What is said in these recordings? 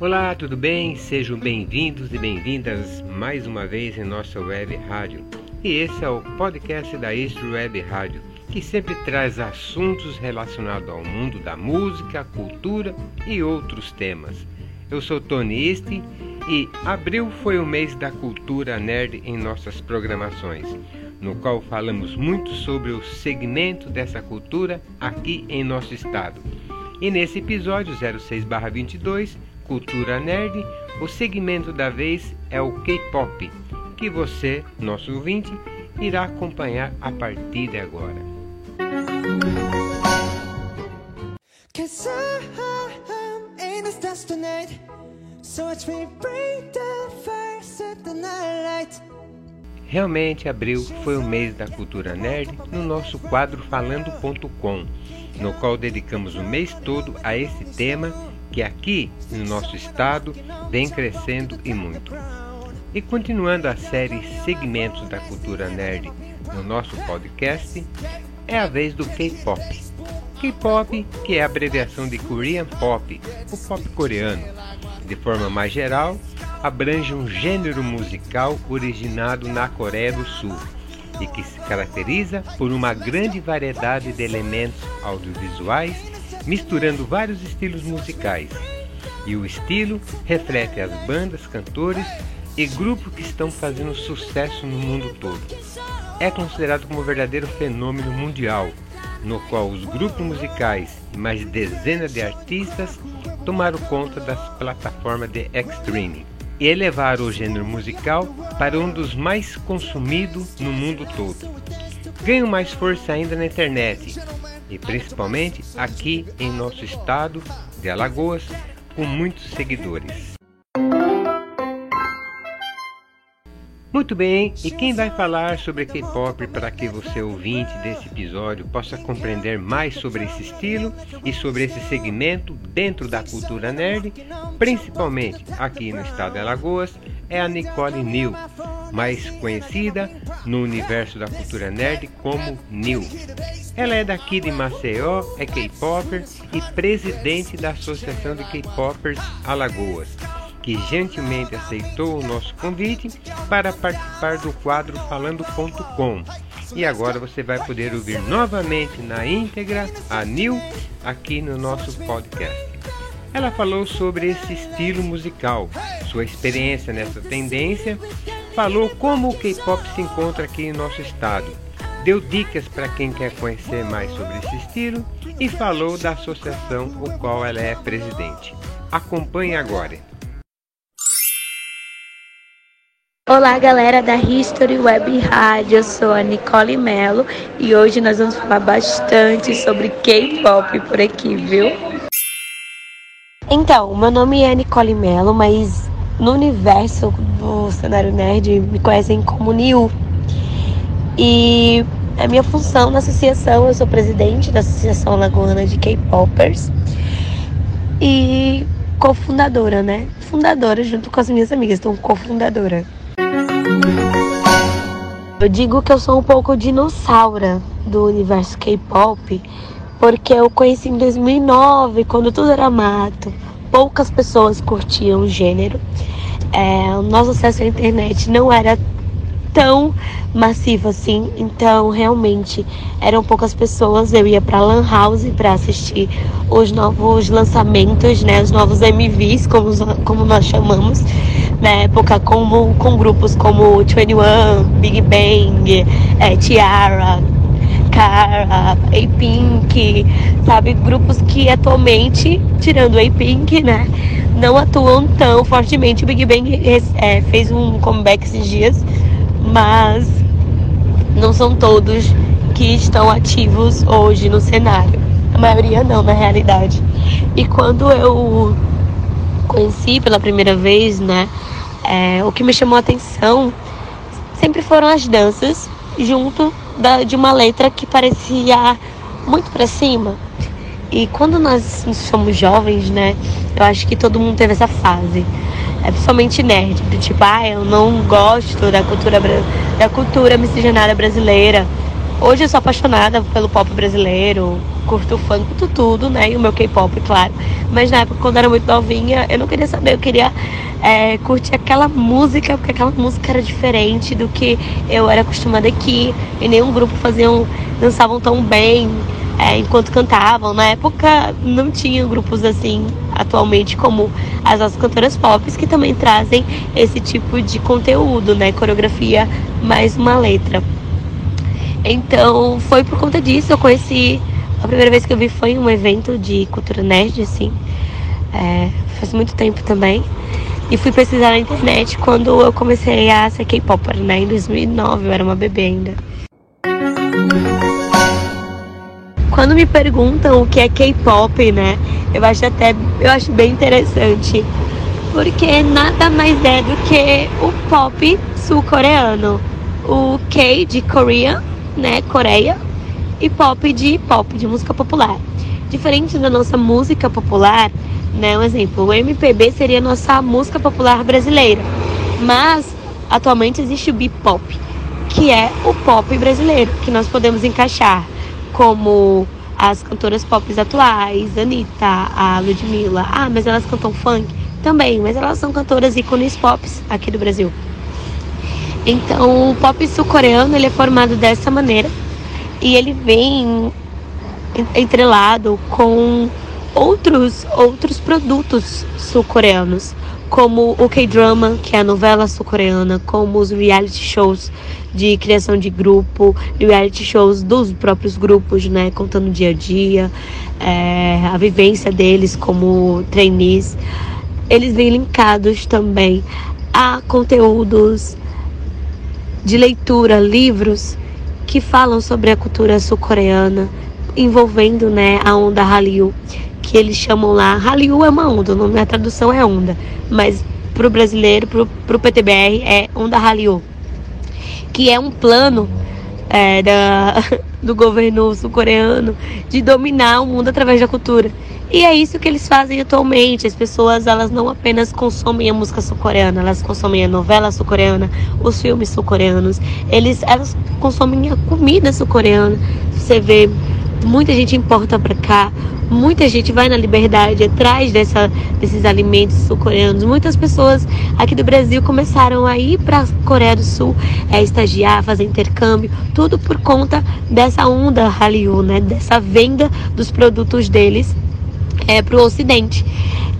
Olá, tudo bem? Sejam bem-vindos e bem-vindas mais uma vez em nossa web rádio. E esse é o podcast da Istro Web Rádio, que sempre traz assuntos relacionados ao mundo da música, cultura e outros temas. Eu sou Tony Este e abril foi o mês da cultura nerd em nossas programações, no qual falamos muito sobre o segmento dessa cultura aqui em nosso estado. E nesse episódio 06/22 Cultura Nerd, o segmento da vez é o K-pop, que você, nosso ouvinte, irá acompanhar a partir de agora. Realmente abril foi o mês da cultura nerd no nosso quadro Falando.com, no qual dedicamos o mês todo a esse tema que aqui no nosso estado vem crescendo e muito. E continuando a série Segmentos da Cultura Nerd no nosso podcast, é a vez do K-pop. K-pop, que é a abreviação de Korean Pop, o pop coreano. De forma mais geral, abrange um gênero musical originado na Coreia do Sul e que se caracteriza por uma grande variedade de elementos audiovisuais misturando vários estilos musicais. E o estilo reflete as bandas, cantores e grupos que estão fazendo sucesso no mundo todo. É considerado como um verdadeiro fenômeno mundial, no qual os grupos musicais e mais de dezenas de artistas tomaram conta das plataformas de streaming e elevaram o gênero musical para um dos mais consumidos no mundo todo. Ganham mais força ainda na internet, e principalmente aqui em nosso estado de Alagoas, com muitos seguidores. Muito bem, e quem vai falar sobre K-pop para que você, ouvinte desse episódio, possa compreender mais sobre esse estilo e sobre esse segmento dentro da cultura nerd, principalmente aqui no estado de Alagoas, é a Nicole New, mais conhecida no universo da cultura nerd como New. Ela é daqui de Maceió, é K-popper e presidente da Associação de K-popers Alagoas que gentilmente aceitou o nosso convite para participar do quadro Falando.com. E agora você vai poder ouvir novamente na íntegra a Nil aqui no nosso podcast. Ela falou sobre esse estilo musical, sua experiência nessa tendência, falou como o K-pop se encontra aqui em nosso estado, deu dicas para quem quer conhecer mais sobre esse estilo e falou da associação o qual ela é presidente. Acompanhe agora. Olá, galera da History Web Rádio. Eu sou a Nicole Mello e hoje nós vamos falar bastante sobre K-pop por aqui, viu? Então, meu nome é Nicole Mello, mas no universo do cenário nerd me conhecem como Niu. E a minha função na associação, eu sou presidente da Associação Lagoana de K-Popers e cofundadora, né? Fundadora junto com as minhas amigas, então cofundadora. Eu digo que eu sou um pouco dinossauro do universo K-pop, porque eu conheci em 2009, quando tudo era mato, poucas pessoas curtiam o gênero. É, o nosso acesso à internet não era tão massivo assim, então realmente eram poucas pessoas. Eu ia para lan house para assistir os novos lançamentos, né, os novos MVs, como, como nós chamamos na época como, com grupos como 21, Big Bang, é, Tiara, Cara, A-Pink, sabe? Grupos que atualmente, tirando A-Pink, né? Não atuam tão fortemente. O Big Bang é, fez um comeback esses dias, mas não são todos que estão ativos hoje no cenário. A maioria não, na realidade. E quando eu conheci pela primeira vez, né? É, o que me chamou a atenção sempre foram as danças, junto da, de uma letra que parecia muito para cima. E quando nós somos jovens, né? Eu acho que todo mundo teve essa fase. É principalmente nerd, tipo, ah, eu não gosto da cultura, da cultura miscigenada brasileira. Hoje eu sou apaixonada pelo pop brasileiro, curto funk, curto tudo, né? E o meu K-pop, claro. Mas na época, quando eu era muito novinha, eu não queria saber, eu queria é, curtir aquela música, porque aquela música era diferente do que eu era acostumada aqui. E nenhum grupo faziam, dançavam tão bem é, enquanto cantavam. Na época não tinha grupos assim atualmente como as nossas cantoras pop que também trazem esse tipo de conteúdo, né? Coreografia mais uma letra. Então foi por conta disso eu conheci. A primeira vez que eu vi foi em um evento de cultura nerd, assim. É, faz muito tempo também. E fui pesquisar na internet quando eu comecei a ser K-Popper, né? Em 2009, eu era uma bebê ainda. Quando me perguntam o que é K-pop, né? Eu acho até eu acho bem interessante, porque nada mais é do que o pop sul-coreano, o K de Korea, né, Coreia, e pop de pop de música popular. Diferente da nossa música popular, né, um exemplo, o MPB seria a nossa música popular brasileira, mas atualmente existe o B-pop, que é o pop brasileiro, que nós podemos encaixar como as cantoras pop atuais, Anitta, a Ludmilla. Ah, mas elas cantam funk? Também, mas elas são cantoras ícones pop aqui do Brasil. Então, o pop sul-coreano ele é formado dessa maneira e ele vem entrelado com outros outros produtos sul-coreanos como o K-drama, que é a novela sul-coreana, como os reality shows de criação de grupo, reality shows dos próprios grupos, né, contando o dia a dia, é, a vivência deles como trainees. Eles vêm linkados também a conteúdos de leitura, livros que falam sobre a cultura sul-coreana, envolvendo, né, a onda Hallyu que eles chamam lá. Hallyu é uma onda, o nome da tradução é onda, mas para o brasileiro, para o PTBR, é onda Hallyu, que é um plano é, da, do governo sul-coreano de dominar o mundo através da cultura. E é isso que eles fazem atualmente. As pessoas elas não apenas consomem a música sul-coreana, elas consomem a novela sul-coreana, os filmes sul-coreanos. Eles elas consomem a comida sul-coreana. Você vê muita gente importa para cá, muita gente vai na liberdade atrás dessa, desses alimentos sul-coreanos. Muitas pessoas aqui do Brasil começaram a ir para a Coreia do Sul, é, estagiar, fazer intercâmbio, tudo por conta dessa onda Hallyu, né? Dessa venda dos produtos deles é, para o Ocidente.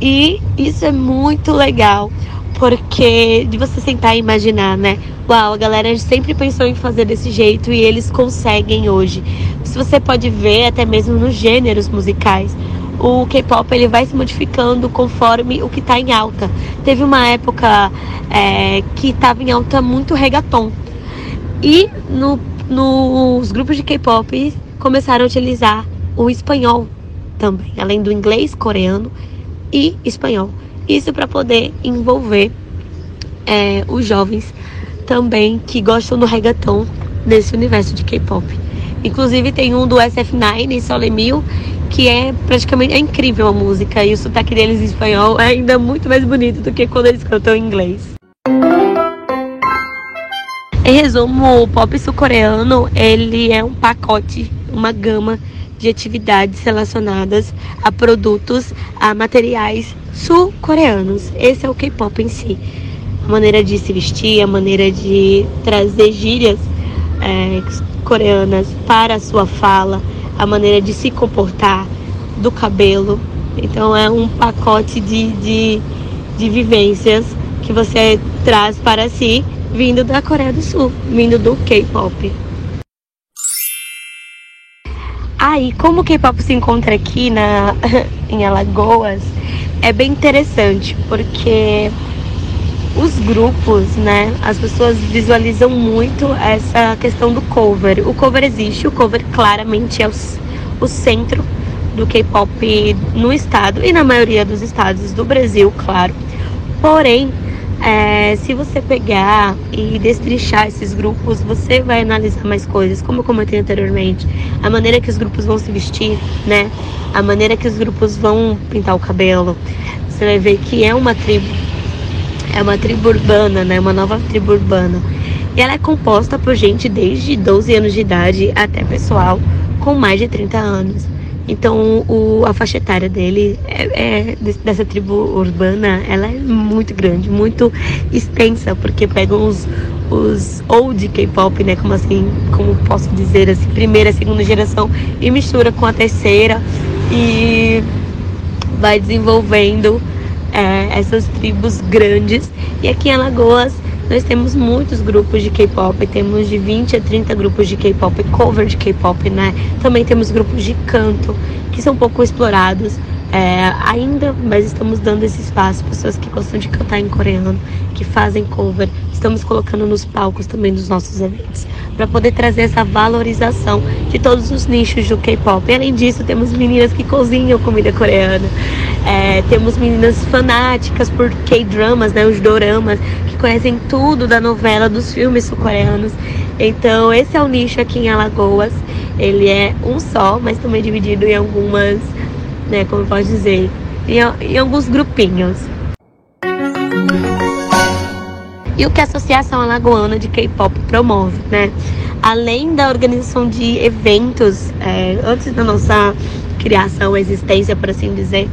E isso é muito legal, porque de você sentar e imaginar, né? Uau, a galera sempre pensou em fazer desse jeito e eles conseguem hoje. Se você pode ver até mesmo nos gêneros musicais, o K-pop ele vai se modificando conforme o que está em alta. Teve uma época é, que estava em alta muito reggaeton. E no, nos grupos de K-pop começaram a utilizar o espanhol também, além do inglês, coreano e espanhol. Isso para poder envolver é, os jovens também que gostam do reggaeton nesse universo de K-pop. Inclusive tem um do SF9, Solemil, que é praticamente é incrível a música e o sotaque deles em espanhol é ainda muito mais bonito do que quando eles cantam em inglês. Em resumo, o pop sul-coreano ele é um pacote, uma gama de atividades relacionadas a produtos, a materiais sul-coreanos. Esse é o K-pop em si. A maneira de se vestir, a maneira de trazer gírias é, coreanas para a sua fala, a maneira de se comportar, do cabelo. Então é um pacote de, de, de vivências que você traz para si vindo da Coreia do Sul, vindo do K-pop. Aí, como o K-pop se encontra aqui na, em Alagoas, é bem interessante, porque os grupos, né, as pessoas visualizam muito essa questão do cover. O cover existe, o cover claramente é o, o centro do K-pop no estado e na maioria dos estados do Brasil, claro. Porém, é, se você pegar e destrinchar esses grupos, você vai analisar mais coisas, como eu comentei anteriormente, a maneira que os grupos vão se vestir, né? A maneira que os grupos vão pintar o cabelo. Você vai ver que é uma tribo, é uma tribo urbana, né? Uma nova tribo urbana. E ela é composta por gente desde 12 anos de idade até pessoal com mais de 30 anos. Então, o, a faixa etária dele, é, é, dessa tribo urbana, ela é muito grande, muito extensa, porque pegam os, os old K-pop, né, como assim, como posso dizer assim, primeira, segunda geração, e mistura com a terceira e vai desenvolvendo é, essas tribos grandes. E aqui em Alagoas nós temos muitos grupos de K-pop, temos de 20 a 30 grupos de K-pop, cover de K-pop, né? Também temos grupos de canto, que são pouco explorados é, ainda, mas estamos dando esse espaço, pessoas que gostam de cantar em coreano, que fazem cover, estamos colocando nos palcos também dos nossos eventos, para poder trazer essa valorização de todos os nichos do K-pop. Além disso, temos meninas que cozinham comida coreana, é, temos meninas fanáticas por K-dramas, né, os doramas, conhecem tudo da novela, dos filmes sul-coreanos. Então, esse é o nicho aqui em Alagoas. Ele é um só, mas também dividido em algumas né? Como pode dizer, em, em alguns grupinhos. E o que a Associação Alagoana de K-pop promove, né? Além da organização de eventos, é, antes da nossa criação, existência, por assim dizer,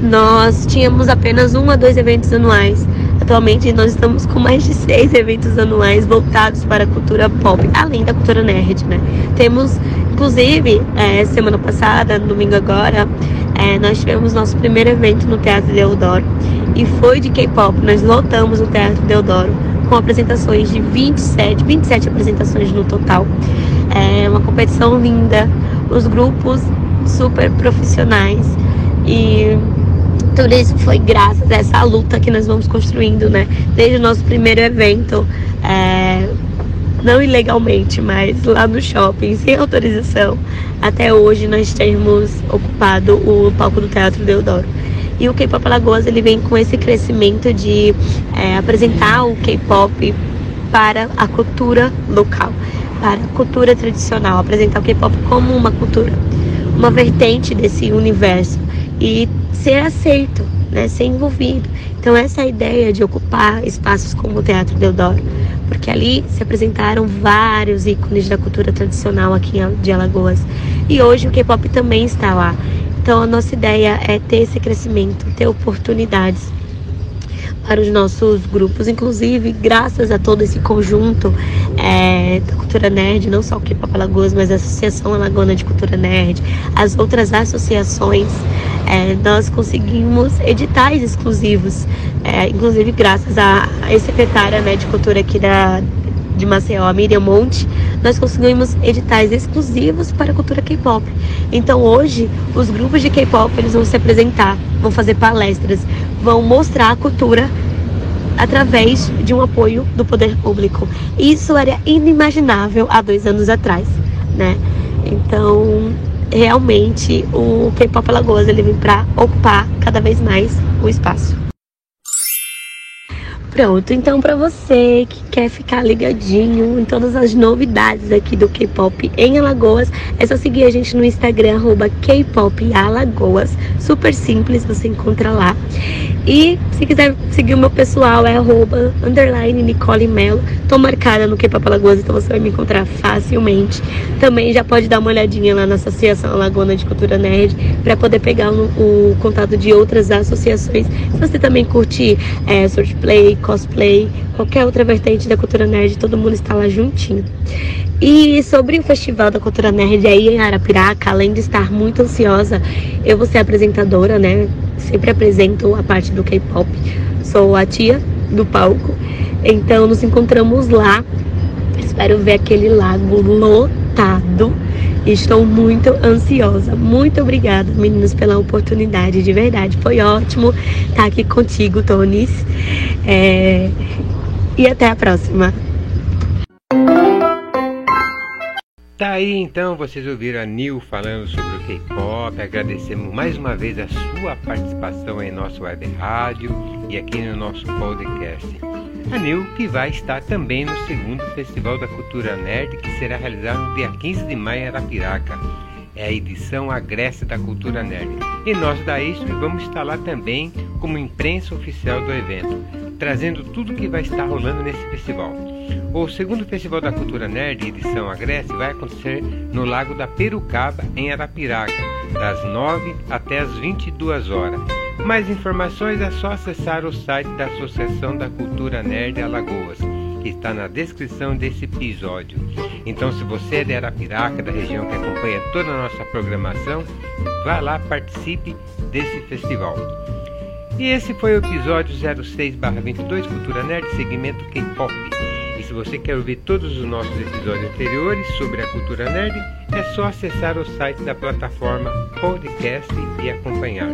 nós tínhamos apenas um a dois eventos anuais. Atualmente nós estamos com mais de seis eventos anuais voltados para a cultura pop, além da cultura nerd, né? Temos, inclusive, é, semana passada, domingo agora, é, nós tivemos nosso primeiro evento no Teatro Deodoro e foi de K-pop. Nós lotamos o Teatro Deodoro com apresentações de 27, 27 apresentações no total. É uma competição linda, os grupos super profissionais e tudo isso foi graças a essa luta que nós vamos construindo, né? Desde o nosso primeiro evento, é, não ilegalmente, mas lá no shopping, sem autorização, até hoje nós temos ocupado o palco do Teatro Deodoro. E o K-Pop Alagoas ele vem com esse crescimento de é, apresentar o K-Pop para a cultura local, para a cultura tradicional, apresentar o K-Pop como uma cultura, uma vertente desse universo e ser aceito, né, ser envolvido. Então essa é ideia de ocupar espaços como o Teatro Deodoro, porque ali se apresentaram vários ícones da cultura tradicional aqui de Alagoas. E hoje o K-pop também está lá. Então a nossa ideia é ter esse crescimento, ter oportunidades para os nossos grupos, inclusive graças a todo esse conjunto é, da cultura nerd, não só o K-Pop mas a Associação Alagona de Cultura Nerd, as outras associações, é, nós conseguimos editais exclusivos, é, inclusive graças à ex-secretária né, de Cultura aqui da, de Maceió, a Miriam Monte, nós conseguimos editais exclusivos para a cultura K-pop. Então hoje, os grupos de K-pop eles vão se apresentar, vão fazer palestras, vão mostrar a cultura através de um apoio do poder público. Isso era inimaginável há dois anos atrás, né? Então, realmente, o K-pop Alagoas ele vem para ocupar cada vez mais o espaço. Pronto, então para você que quer ficar ligadinho em todas as novidades aqui do K-pop em Alagoas, é só seguir a gente no Instagram K-pop Alagoas. Super simples, você encontra lá. E se quiser seguir o meu pessoal é arroba underline Nicole Melo. Tô marcada no K-pop Alagoas, então você vai me encontrar facilmente. Também já pode dar uma olhadinha lá na Associação Alagona de Cultura Nerd para poder pegar o, o, contato de outras associações. Se você também curtir é, swordplay, cosplay, qualquer outra vertente da cultura nerd, todo mundo está lá juntinho. E sobre o Festival da Cultura Nerd aí em Arapiraca, além de estar muito ansiosa, eu vou ser apresentadora, né? Sempre apresento a parte do K-pop. Sou a tia do palco. Então nos encontramos lá. Espero ver aquele lago lotado. Estou muito ansiosa. Muito obrigada, meninos, pela oportunidade. De verdade, foi ótimo estar aqui contigo, Tonis. É... E até a próxima. Tá aí então, vocês ouviram a Nil falando sobre o K-pop. Agradecemos mais uma vez a sua participação em nosso web rádio e aqui no nosso podcast. A Nil que vai estar também no segundo Festival da Cultura Nerd que será realizado no dia 15 de maio em Arapiraca. É a edição Agreste da Cultura Nerd. E nós da ISP vamos estar lá também como imprensa oficial do evento, trazendo tudo que vai estar rolando nesse festival. O segundo Festival da Cultura Nerd, edição Agreste, vai acontecer no Lago da Perucaba, em Arapiraca, das 9 até as 22 horas. Mais informações é só acessar o site da Associação da Cultura Nerd Alagoas, que está na descrição desse episódio. Então, se você é de Arapiraca, da região que acompanha toda a nossa programação, vá lá, participe desse festival. E esse foi o episódio 06/22 Cultura Nerd, segmento K-pop. E se você quer ouvir todos os nossos episódios anteriores sobre a cultura nerd, é só acessar o site da plataforma Podcast e acompanhar.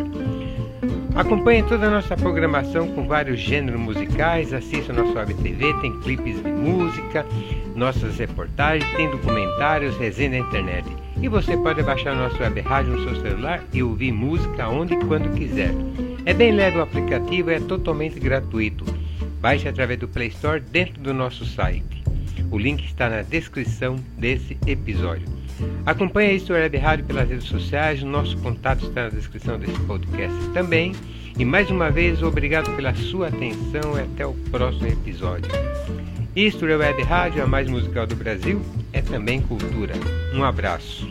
Acompanhe toda a nossa programação com vários gêneros musicais, assista nosso Web TV, tem clipes de música, nossas reportagens, tem documentários, resenha na internet. E você pode baixar nosso web rádio no seu celular e ouvir música onde e quando quiser. É bem leve o aplicativo e é totalmente gratuito. Baixe através do Play Store dentro do nosso site. O link está na descrição desse episódio. Acompanhe a Isto Web Rádio pelas redes sociais, nosso contato está na descrição desse podcast também. E mais uma vez, obrigado pela sua atenção e até o próximo episódio. É Web Rádio, a mais musical do Brasil, é também cultura. Um abraço.